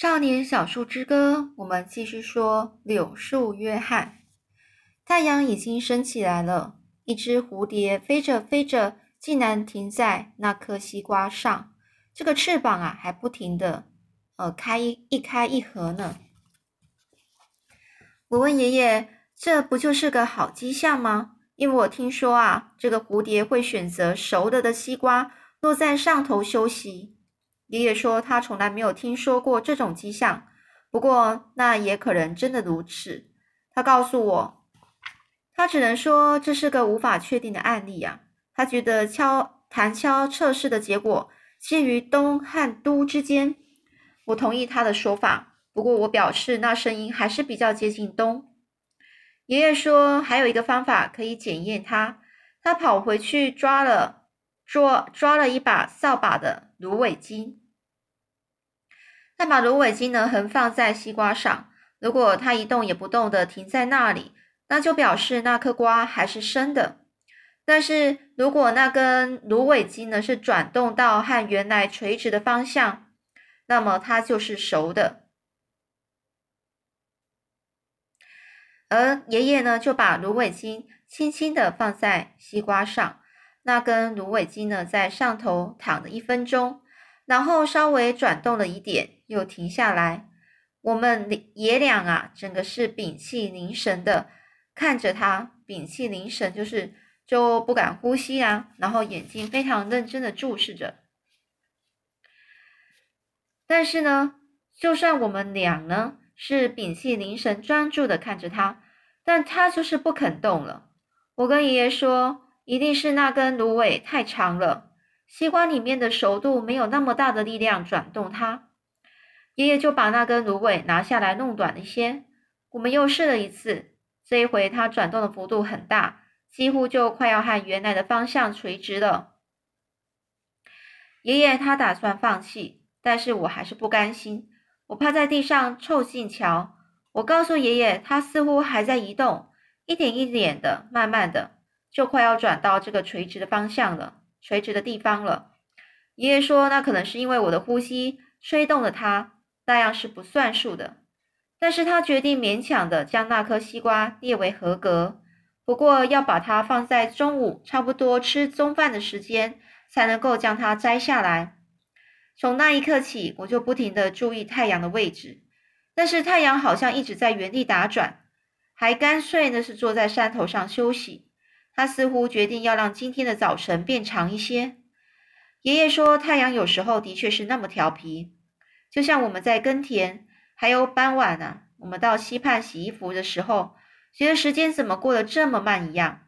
少年小树之歌，我们继续说柳树约翰。太阳已经升起来了，一只蝴蝶飞着飞着，竟然停在那颗西瓜上。这个翅膀啊，还不停的呃开一一开一合呢。我问爷爷：“这不就是个好迹象吗？”因为我听说啊，这个蝴蝶会选择熟了的西瓜落在上头休息。爷爷说他从来没有听说过这种迹象，不过那也可能真的如此。他告诉我，他只能说这是个无法确定的案例啊。他觉得敲弹敲测试的结果介于东和都之间。我同意他的说法，不过我表示那声音还是比较接近东。爷爷说，还有一个方法可以检验他。他跑回去抓了捉抓了一把扫把的芦苇茎，他把芦苇茎呢横放在西瓜上。如果它一动也不动的停在那里，那就表示那颗瓜还是生的。但是如果那根芦苇茎呢是转动到和原来垂直的方向，那么它就是熟的。而爷爷呢，就把芦苇茎轻轻的放在西瓜上，那根芦苇茎呢，在上头躺了一分钟，然后稍微转动了一点，又停下来。我们爷俩啊，整个是屏气凝神的看着他，屏气凝神就是就不敢呼吸啊，然后眼睛非常认真的注视着。但是呢，就算我们俩呢。是屏气凝神、专注的看着他，但他就是不肯动了。我跟爷爷说，一定是那根芦苇太长了，西瓜里面的熟度没有那么大的力量转动它。爷爷就把那根芦苇拿下来弄短一些。我们又试了一次，这一回它转动的幅度很大，几乎就快要和原来的方向垂直了。爷爷他打算放弃，但是我还是不甘心。我趴在地上凑近瞧，我告诉爷爷，它似乎还在移动，一点一点的，慢慢的，就快要转到这个垂直的方向了，垂直的地方了。爷爷说，那可能是因为我的呼吸吹动了它，那样是不算数的。但是他决定勉强的将那颗西瓜列为合格，不过要把它放在中午，差不多吃中饭的时间，才能够将它摘下来。从那一刻起，我就不停的注意太阳的位置，但是太阳好像一直在原地打转，还干脆呢是坐在山头上休息。他似乎决定要让今天的早晨变长一些。爷爷说，太阳有时候的确是那么调皮，就像我们在耕田，还有傍晚呢，我们到溪畔洗衣服的时候，觉得时间怎么过得这么慢一样。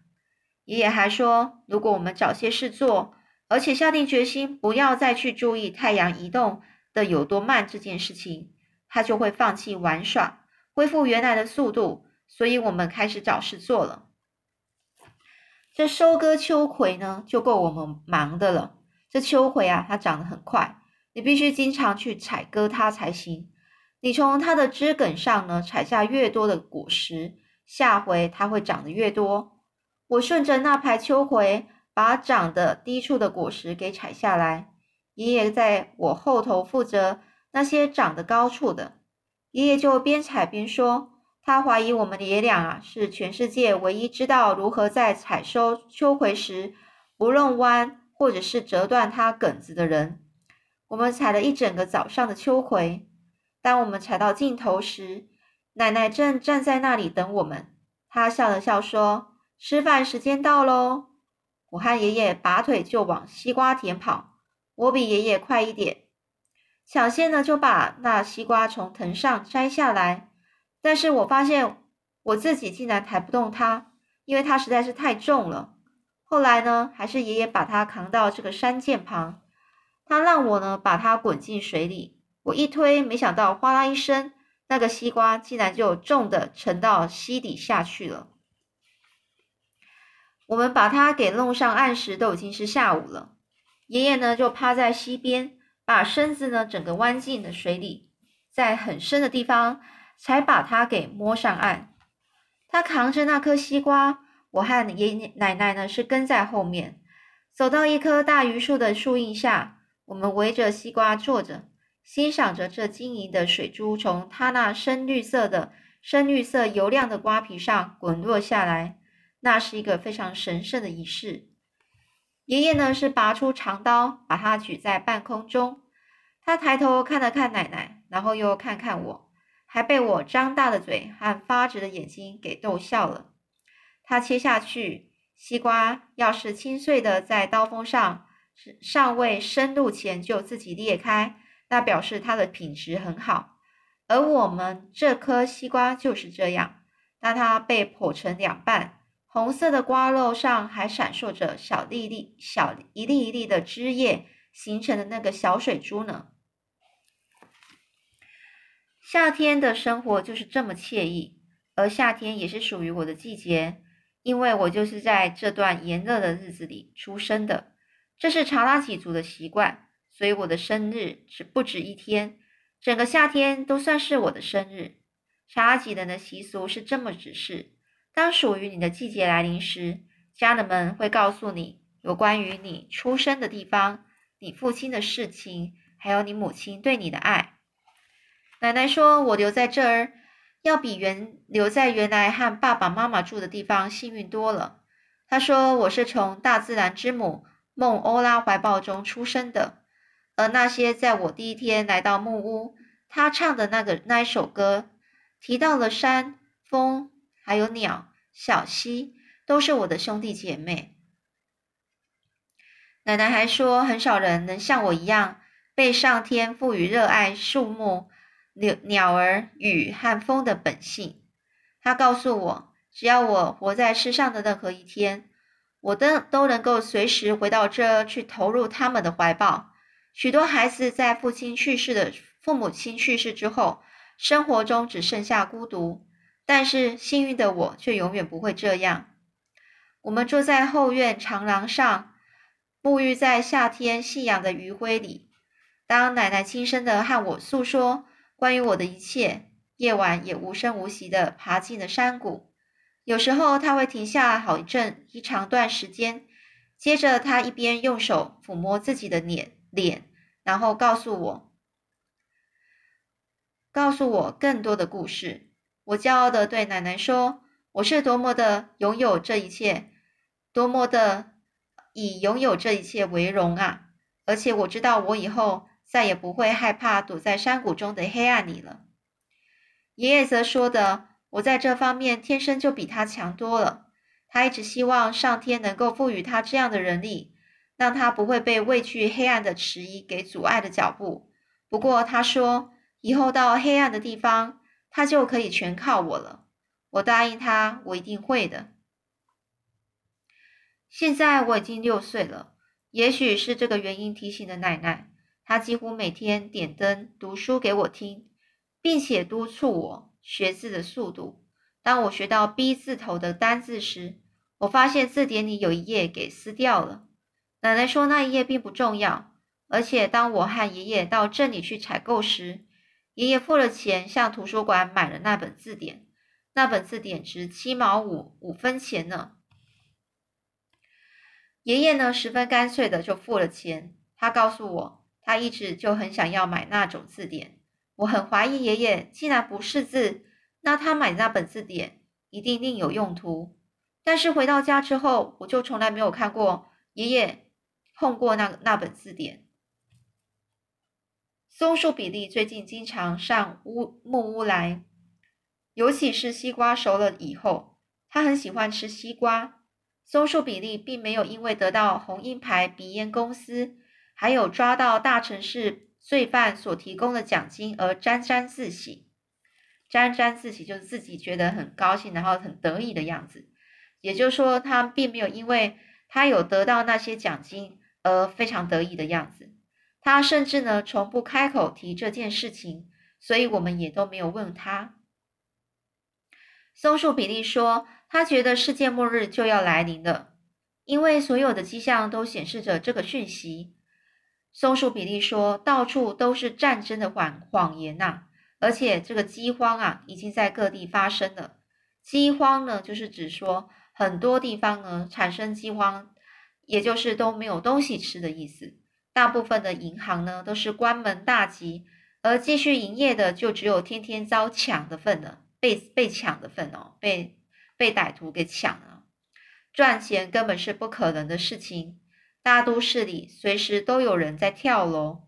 爷爷还说，如果我们找些事做。而且下定决心不要再去注意太阳移动的有多慢这件事情，他就会放弃玩耍，恢复原来的速度。所以我们开始找事做了。这收割秋葵呢，就够我们忙的了。这秋葵啊，它长得很快，你必须经常去采割它才行。你从它的枝梗上呢采下越多的果实，下回它会长得越多。我顺着那排秋葵。把长得低处的果实给采下来，爷爷在我后头负责那些长得高处的。爷爷就边采边说，他怀疑我们的爷俩啊是全世界唯一知道如何在采收秋葵时不弄弯或者是折断它梗子的人。我们采了一整个早上的秋葵，当我们采到尽头时，奶奶正站在那里等我们。她笑了笑说：“吃饭时间到喽。”我和爷爷拔腿就往西瓜田跑，我比爷爷快一点，抢先呢就把那西瓜从藤上摘下来。但是我发现我自己竟然抬不动它，因为它实在是太重了。后来呢，还是爷爷把它扛到这个山涧旁，他让我呢把它滚进水里。我一推，没想到哗啦一声，那个西瓜竟然就重的沉到溪底下去了。我们把它给弄上岸时，都已经是下午了。爷爷呢，就趴在溪边，把身子呢整个弯进了水里，在很深的地方才把它给摸上岸。他扛着那颗西瓜，我和爷爷奶奶呢是跟在后面，走到一棵大榆树的树荫下，我们围着西瓜坐着。欣赏着这晶莹的水珠从它那深绿色的、深绿色油亮的瓜皮上滚落下来。那是一个非常神圣的仪式。爷爷呢是拔出长刀，把它举在半空中。他抬头看了看奶奶，然后又看看我，还被我张大的嘴和发直的眼睛给逗笑了。他切下去，西瓜要是清脆的在刀锋上尚未深入前就自己裂开，那表示它的品质很好。而我们这颗西瓜就是这样，当它被剖成两半。红色的瓜肉上还闪烁着小粒粒、小一粒一粒的汁液形成的那个小水珠呢。夏天的生活就是这么惬意，而夏天也是属于我的季节，因为我就是在这段炎热的日子里出生的。这是查拉几族的习惯，所以我的生日只不止一天，整个夏天都算是我的生日。查拉几人的习俗是这么指示。当属于你的季节来临时，家人们会告诉你有关于你出生的地方、你父亲的事情，还有你母亲对你的爱。奶奶说：“我留在这儿，要比原留在原来和爸爸妈妈住的地方幸运多了。”她说：“我是从大自然之母梦欧拉怀抱中出生的，而那些在我第一天来到木屋，她唱的那个那一首歌，提到了山、风。”还有鸟、小溪，都是我的兄弟姐妹。奶奶还说，很少人能像我一样被上天赋予热爱树木、鸟、鸟儿、雨和风的本性。她告诉我，只要我活在世上的任何一天，我的都能够随时回到这去投入他们的怀抱。许多孩子在父亲去世的父母亲去世之后，生活中只剩下孤独。但是幸运的我却永远不会这样。我们坐在后院长廊上，沐浴在夏天夕阳的余晖里。当奶奶轻声的和我诉说关于我的一切，夜晚也无声无息的爬进了山谷。有时候他会停下好一阵一长段时间，接着他一边用手抚摸自己的脸脸，然后告诉我，告诉我更多的故事。我骄傲的对奶奶说：“我是多么的拥有这一切，多么的以拥有这一切为荣啊！而且我知道，我以后再也不会害怕躲在山谷中的黑暗里了。”爷爷则说的：“我在这方面天生就比他强多了。他一直希望上天能够赋予他这样的人力，让他不会被畏惧黑暗的迟疑给阻碍的脚步。不过他说，以后到黑暗的地方。”他就可以全靠我了。我答应他，我一定会的。现在我已经六岁了，也许是这个原因提醒了奶奶。他几乎每天点灯读书给我听，并且督促我学字的速度。当我学到 B 字头的单字时，我发现字典里有一页给撕掉了。奶奶说那一页并不重要，而且当我和爷爷到镇里去采购时，爷爷付了钱，向图书馆买了那本字典。那本字典值七毛五五分钱呢。爷爷呢，十分干脆的就付了钱。他告诉我，他一直就很想要买那种字典。我很怀疑爷爷既然不识字，那他买那本字典一定另有用途。但是回到家之后，我就从来没有看过爷爷碰过那那本字典。松树比利最近经常上屋木屋来，尤其是西瓜熟了以后，他很喜欢吃西瓜。松树比利并没有因为得到红鹰牌鼻烟公司，还有抓到大城市罪犯所提供的奖金而沾沾自喜。沾沾自喜就是自己觉得很高兴，然后很得意的样子。也就是说，他并没有因为他有得到那些奖金而非常得意的样子。他甚至呢，从不开口提这件事情，所以我们也都没有问他。松树比利说，他觉得世界末日就要来临了，因为所有的迹象都显示着这个讯息。松树比利说，到处都是战争的谎谎言呐，而且这个饥荒啊，已经在各地发生了。饥荒呢，就是指说很多地方呢产生饥荒，也就是都没有东西吃的意思。大部分的银行呢都是关门大吉，而继续营业的就只有天天遭抢的份了，被被抢的份哦，被被歹徒给抢了。赚钱根本是不可能的事情。大都市里随时都有人在跳楼，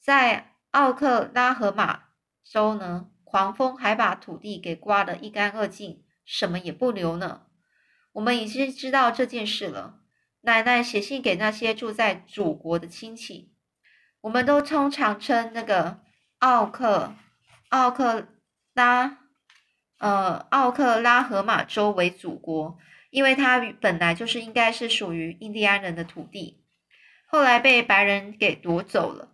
在奥克拉荷马州呢，狂风还把土地给刮得一干二净，什么也不留呢。我们已经知道这件事了。奶奶写信给那些住在祖国的亲戚，我们都通常称那个奥克奥克拉呃奥克拉荷马州为祖国。因为它本来就是应该是属于印第安人的土地，后来被白人给夺走了，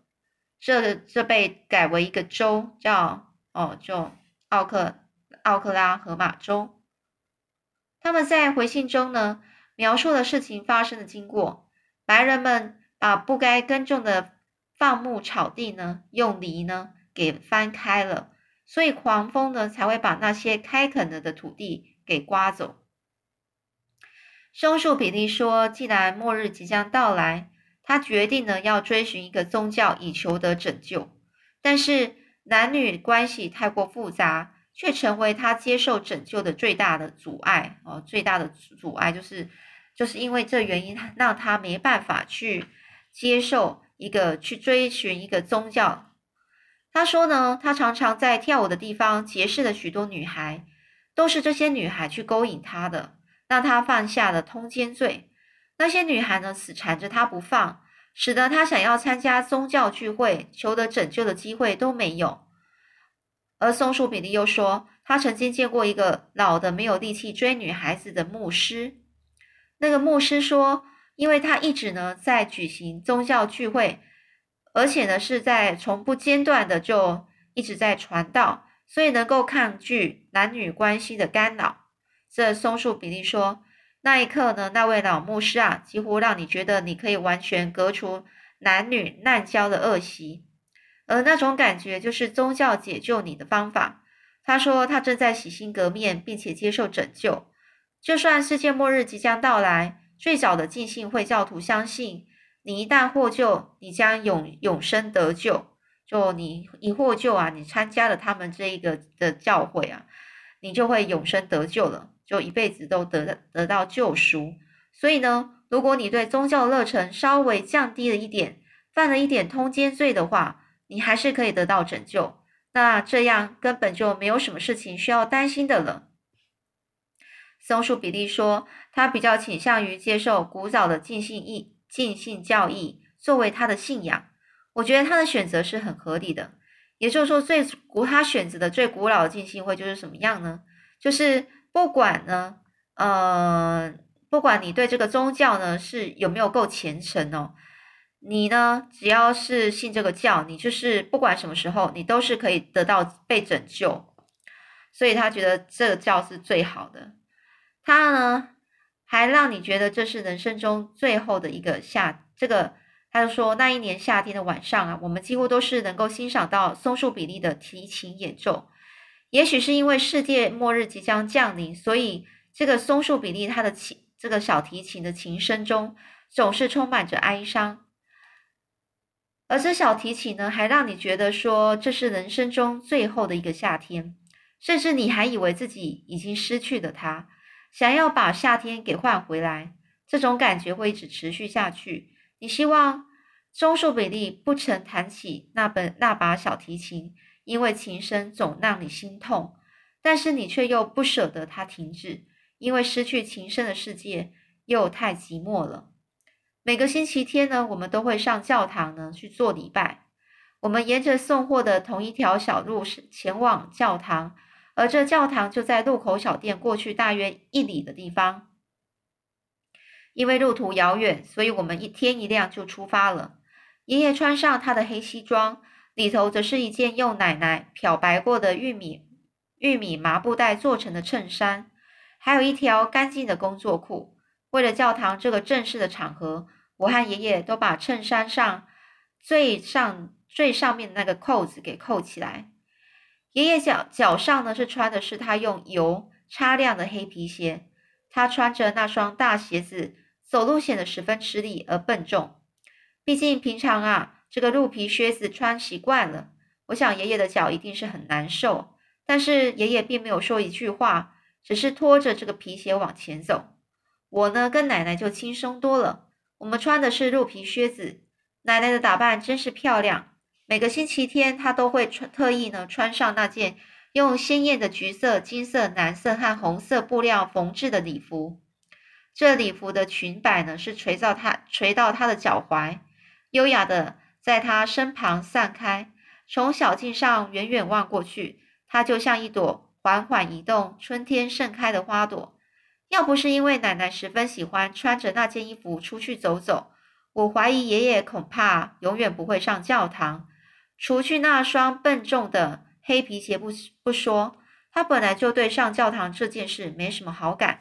这这被改为一个州，叫哦，就奥克奥克拉荷马州。他们在回信中呢，描述了事情发生的经过。白人们把不该耕种的放牧草地呢，用犁呢给翻开了，所以狂风呢才会把那些开垦了的土地给刮走。松树比利说：“既然末日即将到来，他决定呢要追寻一个宗教以求得拯救。但是男女关系太过复杂，却成为他接受拯救的最大的阻碍。哦，最大的阻碍就是，就是因为这原因，让他没办法去接受一个去追寻一个宗教。他说呢，他常常在跳舞的地方结识了许多女孩，都是这些女孩去勾引他的。”让他犯下了通奸罪，那些女孩呢死缠着他不放，使得他想要参加宗教聚会、求得拯救的机会都没有。而松树比利又说，他曾经见过一个老的没有力气追女孩子的牧师。那个牧师说，因为他一直呢在举行宗教聚会，而且呢是在从不间断的就一直在传道，所以能够抗拒男女关系的干扰。这松树比利说：“那一刻呢，那位老牧师啊，几乎让你觉得你可以完全革除男女滥交的恶习，而那种感觉就是宗教解救你的方法。”他说：“他正在洗心革面，并且接受拯救。就算世界末日即将到来，最早的浸信会教徒相信，你一旦获救，你将永永生得救。就你一获救啊，你参加了他们这一个的教会啊，你就会永生得救了。”就一辈子都得得到救赎，所以呢，如果你对宗教热忱稍微降低了一点，犯了一点通奸罪的话，你还是可以得到拯救。那这样根本就没有什么事情需要担心的了。松树比利说，他比较倾向于接受古早的尽信义、尽信教义作为他的信仰。我觉得他的选择是很合理的。也就是说，最古他选择的最古老的尽信会就是什么样呢？就是。不管呢，呃，不管你对这个宗教呢是有没有够虔诚哦，你呢只要是信这个教，你就是不管什么时候，你都是可以得到被拯救。所以他觉得这个教是最好的。他呢还让你觉得这是人生中最后的一个夏。这个他就说那一年夏天的晚上啊，我们几乎都是能够欣赏到松树比利的提琴演奏。也许是因为世界末日即将降临，所以这个松树比利他的琴，这个小提琴的琴声中总是充满着哀伤。而这小提琴呢，还让你觉得说这是人生中最后的一个夏天，甚至你还以为自己已经失去了它，想要把夏天给换回来。这种感觉会一直持续下去。你希望松树比利不曾弹起那本那把小提琴。因为琴声总让你心痛，但是你却又不舍得它停止，因为失去琴声的世界又太寂寞了。每个星期天呢，我们都会上教堂呢去做礼拜。我们沿着送货的同一条小路前往教堂，而这教堂就在路口小店过去大约一里的地方。因为路途遥远，所以我们一天一亮就出发了。爷爷穿上他的黑西装。里头则是一件用奶奶漂白过的玉米玉米麻布袋做成的衬衫，还有一条干净的工作裤。为了教堂这个正式的场合，我和爷爷都把衬衫上最上最上面的那个扣子给扣起来。爷爷脚脚上呢是穿的是他用油擦亮的黑皮鞋，他穿着那双大鞋子，走路显得十分吃力而笨重。毕竟平常啊，这个鹿皮靴子穿习惯了，我想爷爷的脚一定是很难受。但是爷爷并没有说一句话，只是拖着这个皮鞋往前走。我呢，跟奶奶就轻松多了。我们穿的是鹿皮靴子，奶奶的打扮真是漂亮。每个星期天，她都会穿特意呢穿上那件用鲜艳的橘色、金色、蓝色和红色布料缝制的礼服。这礼服的裙摆呢是垂到她垂到她的脚踝，优雅的在她身旁散开。从小径上远远望过去，它就像一朵缓缓移动、春天盛开的花朵。要不是因为奶奶十分喜欢穿着那件衣服出去走走，我怀疑爷爷恐怕永远不会上教堂。除去那双笨重的黑皮鞋不不说，他本来就对上教堂这件事没什么好感。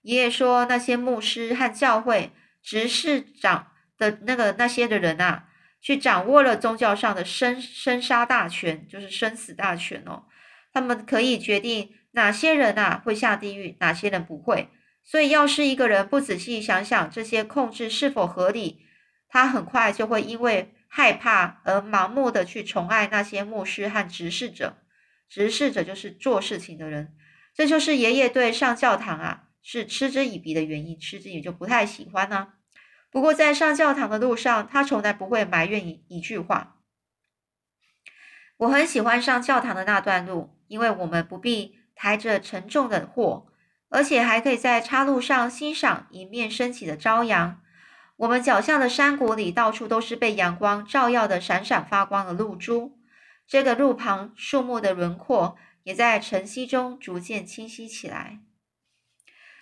爷爷说，那些牧师和教会执事长的那个那些的人啊，去掌握了宗教上的生生杀大权，就是生死大权哦。他们可以决定。哪些人啊会下地狱，哪些人不会？所以，要是一个人不仔细想想这些控制是否合理，他很快就会因为害怕而盲目的去宠爱那些牧师和执事者。执事者就是做事情的人，这就是爷爷对上教堂啊是嗤之以鼻的原因，嗤之以就不太喜欢呢。不过，在上教堂的路上，他从来不会埋怨一一句话。我很喜欢上教堂的那段路，因为我们不必。抬着沉重的货，而且还可以在岔路上欣赏迎面升起的朝阳。我们脚下的山谷里，到处都是被阳光照耀的闪闪发光的露珠。这个路旁树木的轮廓也在晨曦中逐渐清晰起来。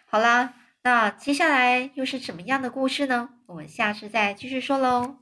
好啦，那接下来又是怎么样的故事呢？我们下次再继续说喽。